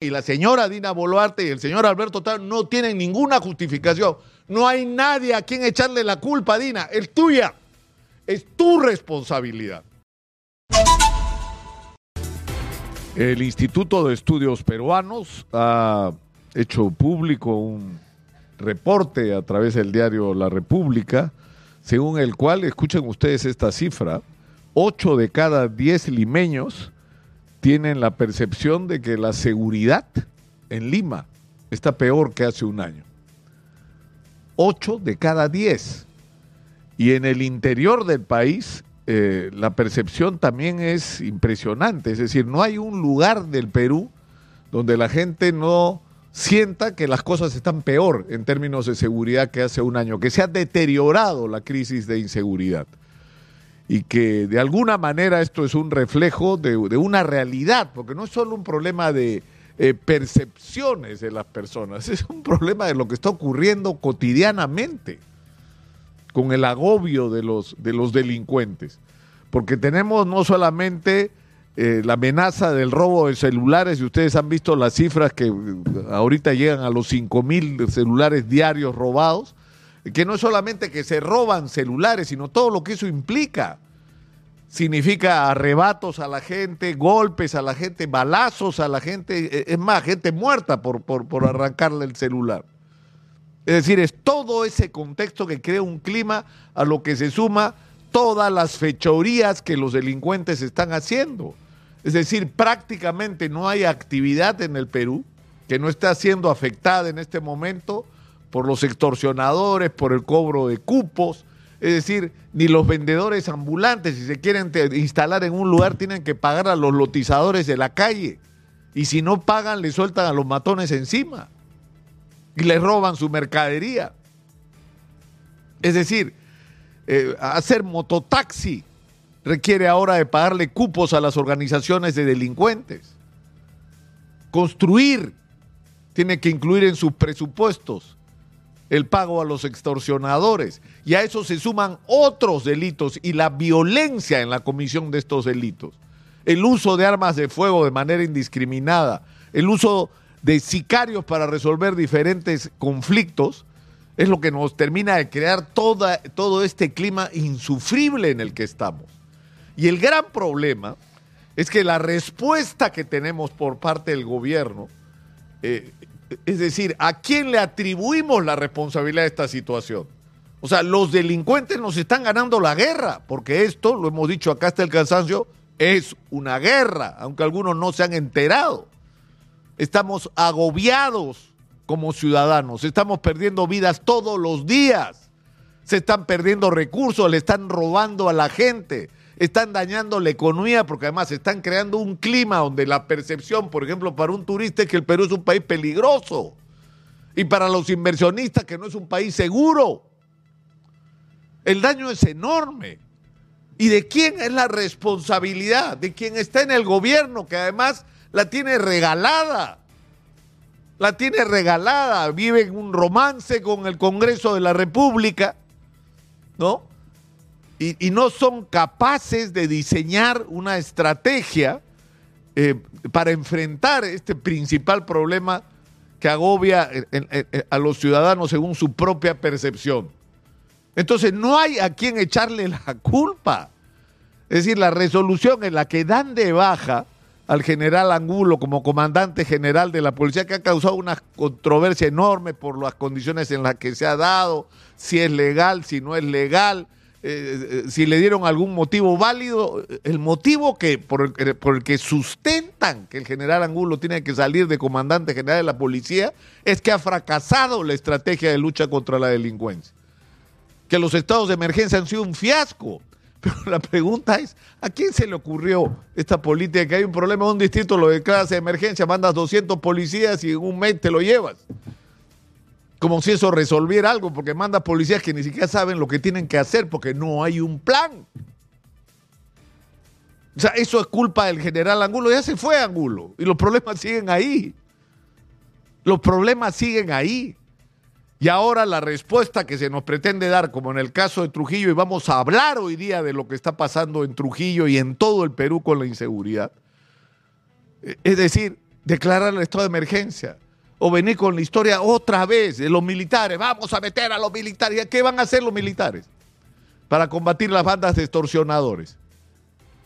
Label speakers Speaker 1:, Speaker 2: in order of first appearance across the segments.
Speaker 1: y la señora Dina Boluarte y el señor Alberto Taro no tienen ninguna justificación. No hay nadie a quien echarle la culpa, Dina. Es tuya. Es tu responsabilidad. El Instituto de Estudios Peruanos ha hecho público un reporte a través del diario La República, según el cual, escuchen ustedes esta cifra, 8 de cada 10 limeños tienen la percepción de que la seguridad en Lima está peor que hace un año. 8 de cada 10. Y en el interior del país eh, la percepción también es impresionante. Es decir, no hay un lugar del Perú donde la gente no sienta que las cosas están peor en términos de seguridad que hace un año, que se ha deteriorado la crisis de inseguridad y que de alguna manera esto es un reflejo de, una realidad, porque no es solo un problema de eh, percepciones de las personas, es un problema de lo que está ocurriendo cotidianamente con el agobio de los, de los delincuentes, porque tenemos no solamente eh, la amenaza del robo de celulares, y ustedes han visto las cifras que eh, ahorita llegan a los 5 mil celulares diarios robados, que no es solamente que se roban celulares, sino todo lo que eso implica. Significa arrebatos a la gente, golpes a la gente, balazos a la gente, eh, es más, gente muerta por, por, por arrancarle el celular. Es decir, es todo ese contexto que crea un clima a lo que se suma todas las fechorías que los delincuentes están haciendo. Es decir, prácticamente no hay actividad en el Perú que no esté siendo afectada en este momento por los extorsionadores, por el cobro de cupos. Es decir, ni los vendedores ambulantes, si se quieren instalar en un lugar, tienen que pagar a los lotizadores de la calle. Y si no pagan, le sueltan a los matones encima. Y les roban su mercadería. Es decir, eh, hacer mototaxi requiere ahora de pagarle cupos a las organizaciones de delincuentes. Construir tiene que incluir en sus presupuestos el pago a los extorsionadores. Y a eso se suman otros delitos y la violencia en la comisión de estos delitos. El uso de armas de fuego de manera indiscriminada, el uso de sicarios para resolver diferentes conflictos, es lo que nos termina de crear todo este clima insufrible en el que estamos. Y el gran problema es que la respuesta que tenemos por parte del gobierno, eh, es decir, ¿a quién le atribuimos la responsabilidad de esta situación? O sea, los delincuentes nos están ganando la guerra, porque esto, lo hemos dicho acá hasta el cansancio, es una guerra, aunque algunos no se han enterado. Estamos agobiados como ciudadanos, estamos perdiendo vidas todos los días, se están perdiendo recursos, le están robando a la gente, están dañando la economía porque además están creando un clima donde la percepción, por ejemplo, para un turista es que el Perú es un país peligroso y para los inversionistas que no es un país seguro. El daño es enorme. ¿Y de quién es la responsabilidad? De quien está en el gobierno, que además la tiene regalada. La tiene regalada, vive en un romance con el Congreso de la República, ¿no? Y, no son capaces de diseñar una estrategia eh, para enfrentar este principal problema que agobia a los ciudadanos según su propia percepción. Entonces no hay a quien echarle la culpa. Es decir, la resolución en la que dan de baja al general Angulo como comandante general de la policía, que ha causado una controversia enorme por las condiciones en las que se ha dado, si es legal, si no es legal, eh, eh, si le dieron algún motivo válido, el motivo que por el, por el, que sustentan que el general Angulo tiene que salir de comandante general de la policía es que ha fracasado la estrategia de lucha contra la delincuencia. Que los estados de emergencia han sido un fiasco. Pero la pregunta es, ¿a quién se le ocurrió esta política que hay un problema en un distrito, lo declaras de emergencia, mandas 200 policías y en un mes te lo llevas? Como si eso resolviera algo, porque manda policías que ni siquiera saben lo que tienen que hacer porque no hay un plan. O sea, eso es culpa del general Angulo. Ya se fue Angulo y los problemas siguen ahí. Los problemas siguen ahí. Y ahora la respuesta que se nos pretende dar, como en el caso de Trujillo, y vamos a hablar hoy día de lo que está pasando en Trujillo y en todo el Perú con la inseguridad, es decir, declarar el estado de emergencia o venir con la historia otra vez de los militares. Vamos a meter a los militares. ¿Qué van a hacer los militares para combatir las bandas de extorsionadores?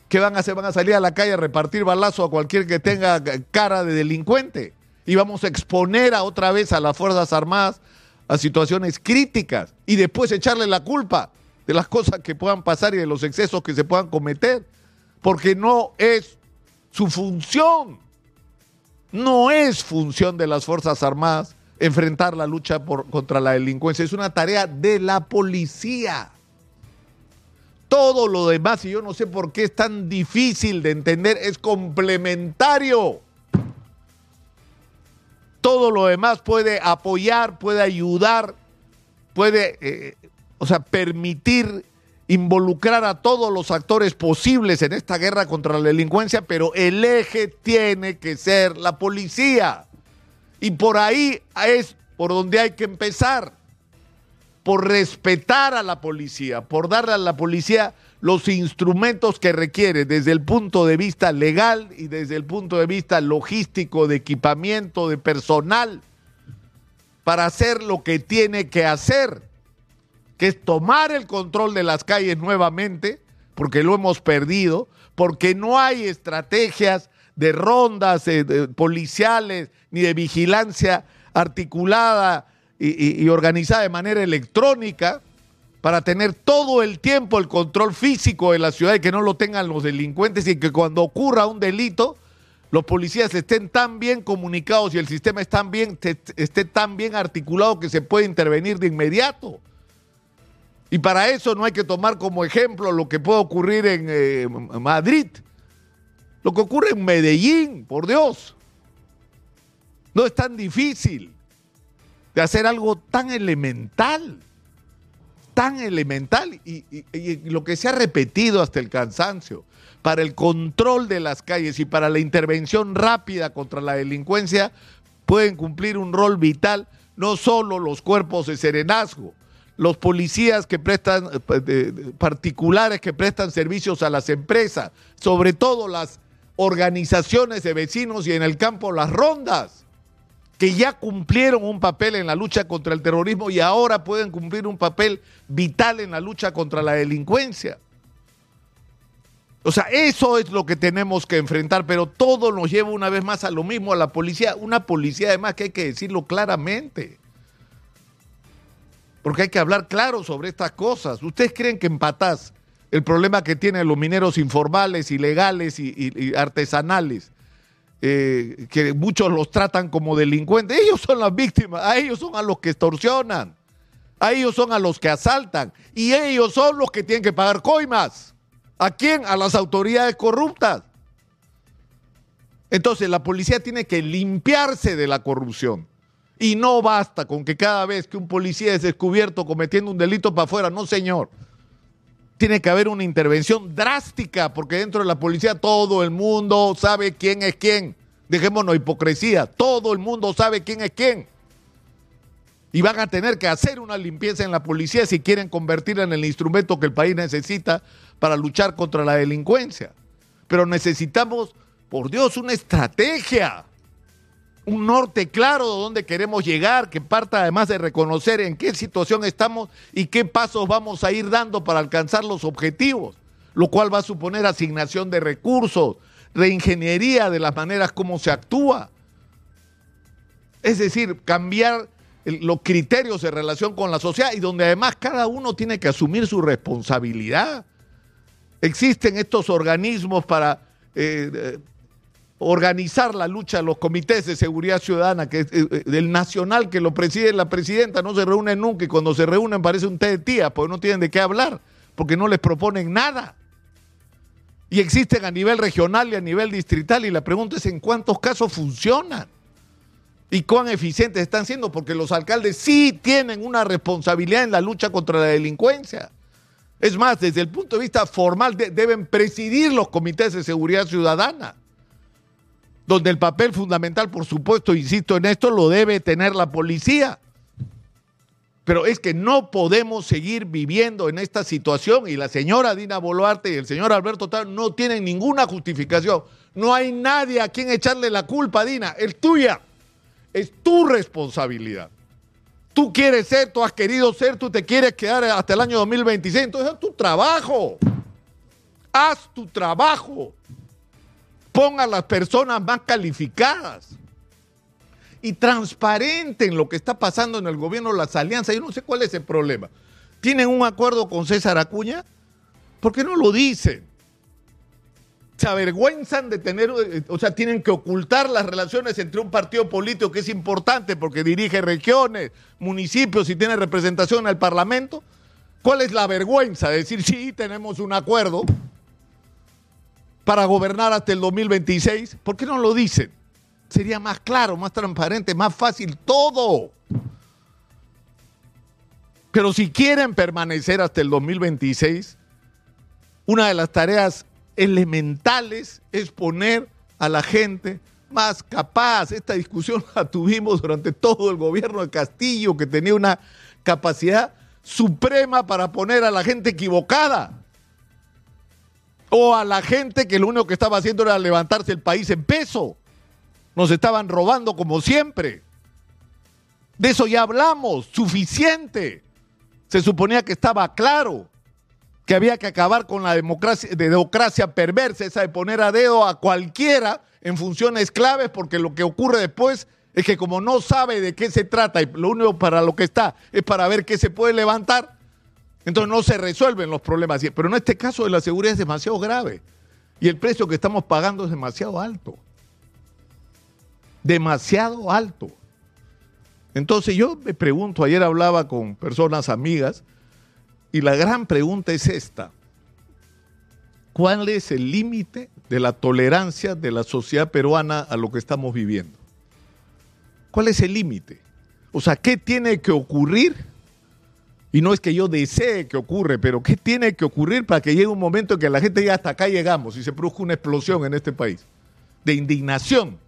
Speaker 1: ¿Qué van a hacer? Van a salir a la calle a repartir balazo a cualquier que tenga cara de delincuente. Y vamos a exponer a otra vez a las Fuerzas Armadas a situaciones críticas y después echarle la culpa de las cosas que puedan pasar y de los excesos que se puedan cometer. Porque no es su función. No es función de las Fuerzas Armadas enfrentar la lucha por, contra la delincuencia. Es una tarea de la policía. Todo lo demás, y yo no sé por qué es tan difícil de entender, es complementario. Todo lo demás puede apoyar, puede ayudar, puede, eh, o sea, permitir involucrar a todos los actores posibles en esta guerra contra la delincuencia, pero el eje tiene que ser la policía. Y por ahí es por donde hay que empezar, por respetar a la policía, por darle a la policía los instrumentos que requiere desde el punto de vista legal y desde el punto de vista logístico, de equipamiento, de personal, para hacer lo que tiene que hacer que es tomar el control de las calles nuevamente, porque lo hemos perdido, porque no hay estrategias de rondas eh, policiales ni de vigilancia articulada y, organizada de manera electrónica para tener todo el tiempo el control físico de la ciudad y que no lo tengan los delincuentes y que cuando ocurra un delito los policías estén tan bien comunicados y el sistema bien, esté tan bien articulado que se puede intervenir de inmediato. Y para eso no hay que tomar como ejemplo lo que puede ocurrir en eh, Madrid, lo que ocurre en Medellín, por Dios. No es tan difícil de hacer algo tan elemental, tan elemental, y, y lo que se ha repetido hasta el cansancio, para el control de las calles y para la intervención rápida contra la delincuencia, pueden cumplir un rol vital no solo los cuerpos de serenazgo, los policías que prestan, eh, particulares que prestan servicios a las empresas, sobre todo las organizaciones de vecinos y en el campo las rondas, que ya cumplieron un papel en la lucha contra el terrorismo y ahora pueden cumplir un papel vital en la lucha contra la delincuencia. O sea, eso es lo que tenemos que enfrentar, pero todo nos lleva una vez más a lo mismo, a la policía, una policía además que hay que decirlo claramente porque hay que hablar claro sobre estas cosas. ¿Ustedes creen que en Patás el problema que tienen los mineros informales, ilegales y, artesanales, eh, que muchos los tratan como delincuentes, ellos son las víctimas, a ellos son a los que extorsionan, a ellos son a los que asaltan y ellos son los que tienen que pagar coimas. ¿A quién? A las autoridades corruptas. Entonces la policía tiene que limpiarse de la corrupción. Y no basta con que cada vez que un policía es descubierto cometiendo un delito para afuera, no señor. Tiene que haber una intervención drástica, porque dentro de la policía todo el mundo sabe quién es quién. Dejémonos hipocresía, todo el mundo sabe quién es quién. Y van a tener que hacer una limpieza en la policía si quieren convertirla en el instrumento que el país necesita para luchar contra la delincuencia. Pero necesitamos, por Dios, una estrategia un norte claro de dónde queremos llegar, que parta además de reconocer en qué situación estamos y qué pasos vamos a ir dando para alcanzar los objetivos, lo cual va a suponer asignación de recursos, reingeniería de las maneras como se actúa. Es decir, cambiar los criterios de relación con la sociedad y donde además cada uno tiene que asumir su responsabilidad. Existen estos organismos para eh, organizar la lucha los comités de seguridad ciudadana, que es eh, eh, del nacional que lo preside la presidenta, no se reúnen nunca y cuando se reúnen parece un té de tía, porque no tienen de qué hablar, porque no les proponen nada. Y existen a nivel regional y a nivel distrital y la pregunta es en cuántos casos funcionan y cuán eficientes están siendo, porque los alcaldes sí tienen una responsabilidad en la lucha contra la delincuencia. Es más, desde el punto de vista formal deben presidir los comités de seguridad ciudadana donde el papel fundamental, por supuesto, insisto en esto, lo debe tener la policía. Pero es que no podemos seguir viviendo en esta situación y la señora Dina Boluarte y el señor Alberto Tal no tienen ninguna justificación. No hay nadie a quien echarle la culpa, Dina. Es tuya. Es tu responsabilidad. Tú quieres ser, tú has querido ser, tú te quieres quedar hasta el año 2026. Entonces haz tu trabajo. Haz tu trabajo. Ponga a las personas más calificadas. Y transparente en lo que está pasando en el gobierno, las alianzas. Yo no sé cuál es el problema. ¿Tienen un acuerdo con César Acuña? ¿Por qué no lo dicen? se avergüenzan de tener, o sea, tienen que ocultar las relaciones entre un partido político que es importante porque dirige regiones, municipios y tiene representación en el Parlamento. ¿Cuál es la vergüenza de decir, sí, tenemos un acuerdo para gobernar hasta el 2026? ¿Por qué no lo dicen? Sería más claro, más transparente, más fácil todo. Pero si quieren permanecer hasta el 2026, una de las tareas elementales es poner a la gente más capaz. Esta discusión la tuvimos durante todo el gobierno de Castillo, que tenía una capacidad suprema para poner a la gente equivocada. O a la gente que lo único que estaba haciendo era levantarse el país en peso. Nos estaban robando como siempre. De eso ya hablamos, suficiente. Se suponía que estaba claro que había que acabar con la democracia, democracia perversa, esa de poner a dedo a cualquiera en funciones claves, porque lo que ocurre después es que como no sabe de qué se trata y lo único para lo que está es para ver qué se puede levantar, entonces no se resuelven los problemas. Pero en este caso de la seguridad es demasiado grave y el precio que estamos pagando es demasiado alto. Demasiado alto. Entonces yo me pregunto, ayer hablaba con personas amigas, y la gran pregunta es esta. ¿Cuál es el límite de la tolerancia de la sociedad peruana a lo que estamos viviendo? ¿Cuál es el límite? O sea, ¿qué tiene que ocurrir? Y no es que yo desee que ocurra, pero ¿qué tiene que ocurrir para que llegue un momento en que la gente diga hasta acá llegamos y se produzca una explosión en este país? De indignación.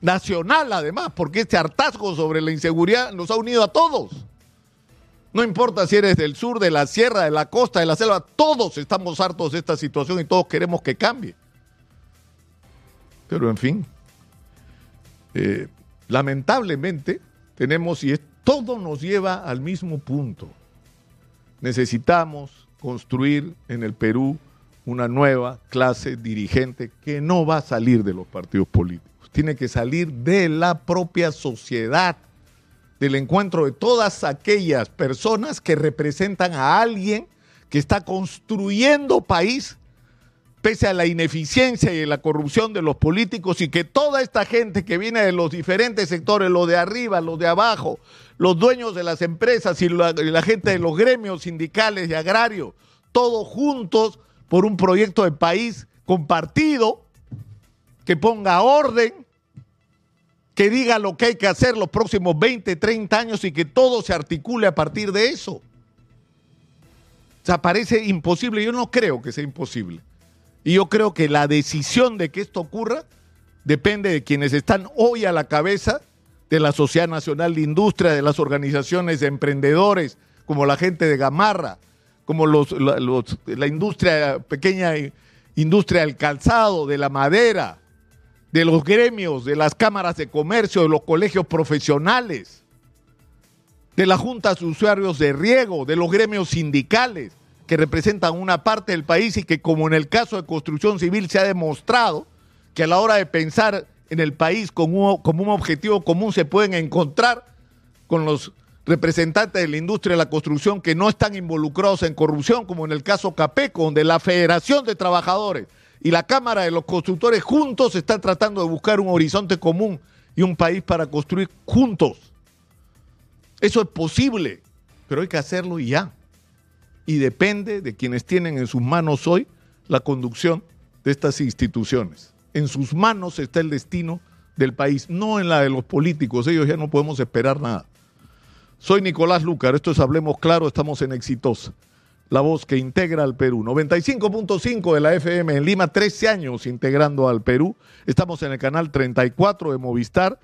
Speaker 1: Nacional además, porque este hartazgo sobre la inseguridad nos ha unido a todos. No importa si eres del sur, de la sierra, de la costa, de la selva, todos estamos hartos de esta situación y todos queremos que cambie. Pero en fin, eh, lamentablemente tenemos, y todo nos lleva al mismo punto. Necesitamos construir en el Perú una nueva clase dirigente que no va a salir de los partidos políticos, tiene que salir de la propia sociedad del encuentro de todas aquellas personas que representan a alguien que está construyendo país pese a la ineficiencia y la corrupción de los políticos y que toda esta gente que viene de los diferentes sectores, los de arriba, los de abajo, los dueños de las empresas y la, gente de los gremios sindicales y agrarios, todos juntos por un proyecto de país compartido que ponga orden que diga lo que hay que hacer los próximos 20, 30 años y que todo se articule a partir de eso. O sea, parece imposible. Yo no creo que sea imposible. Y yo creo que la decisión de que esto ocurra depende de quienes están hoy a la cabeza de la Sociedad Nacional de Industria, de las organizaciones de emprendedores, como la gente de Gamarra, como los, la industria, pequeña industria del calzado, de la madera, de los gremios, de las cámaras de comercio, de los colegios profesionales, de las juntas de usuarios de riego, de los gremios sindicales que representan una parte del país y que como en el caso de construcción civil se ha demostrado que a la hora de pensar en el país como, como un objetivo común se pueden encontrar con los representantes de la industria de la construcción que no están involucrados en corrupción, como en el caso Capeco, donde la Federación de Trabajadores y la Cámara de los Constructores juntos están tratando de buscar un horizonte común y un país para construir juntos. Eso es posible, pero hay que hacerlo ya. Y depende de quienes tienen en sus manos hoy la conducción de estas instituciones. En sus manos está el destino del país, no en la de los políticos. Ellos ya no podemos esperar nada. Soy Nicolás Lucar, esto es Hablemos Claro, estamos en Exitosa la voz que integra al Perú. 95.5 de la FM en Lima, 13 años integrando al Perú. Estamos en el canal 34 de Movistar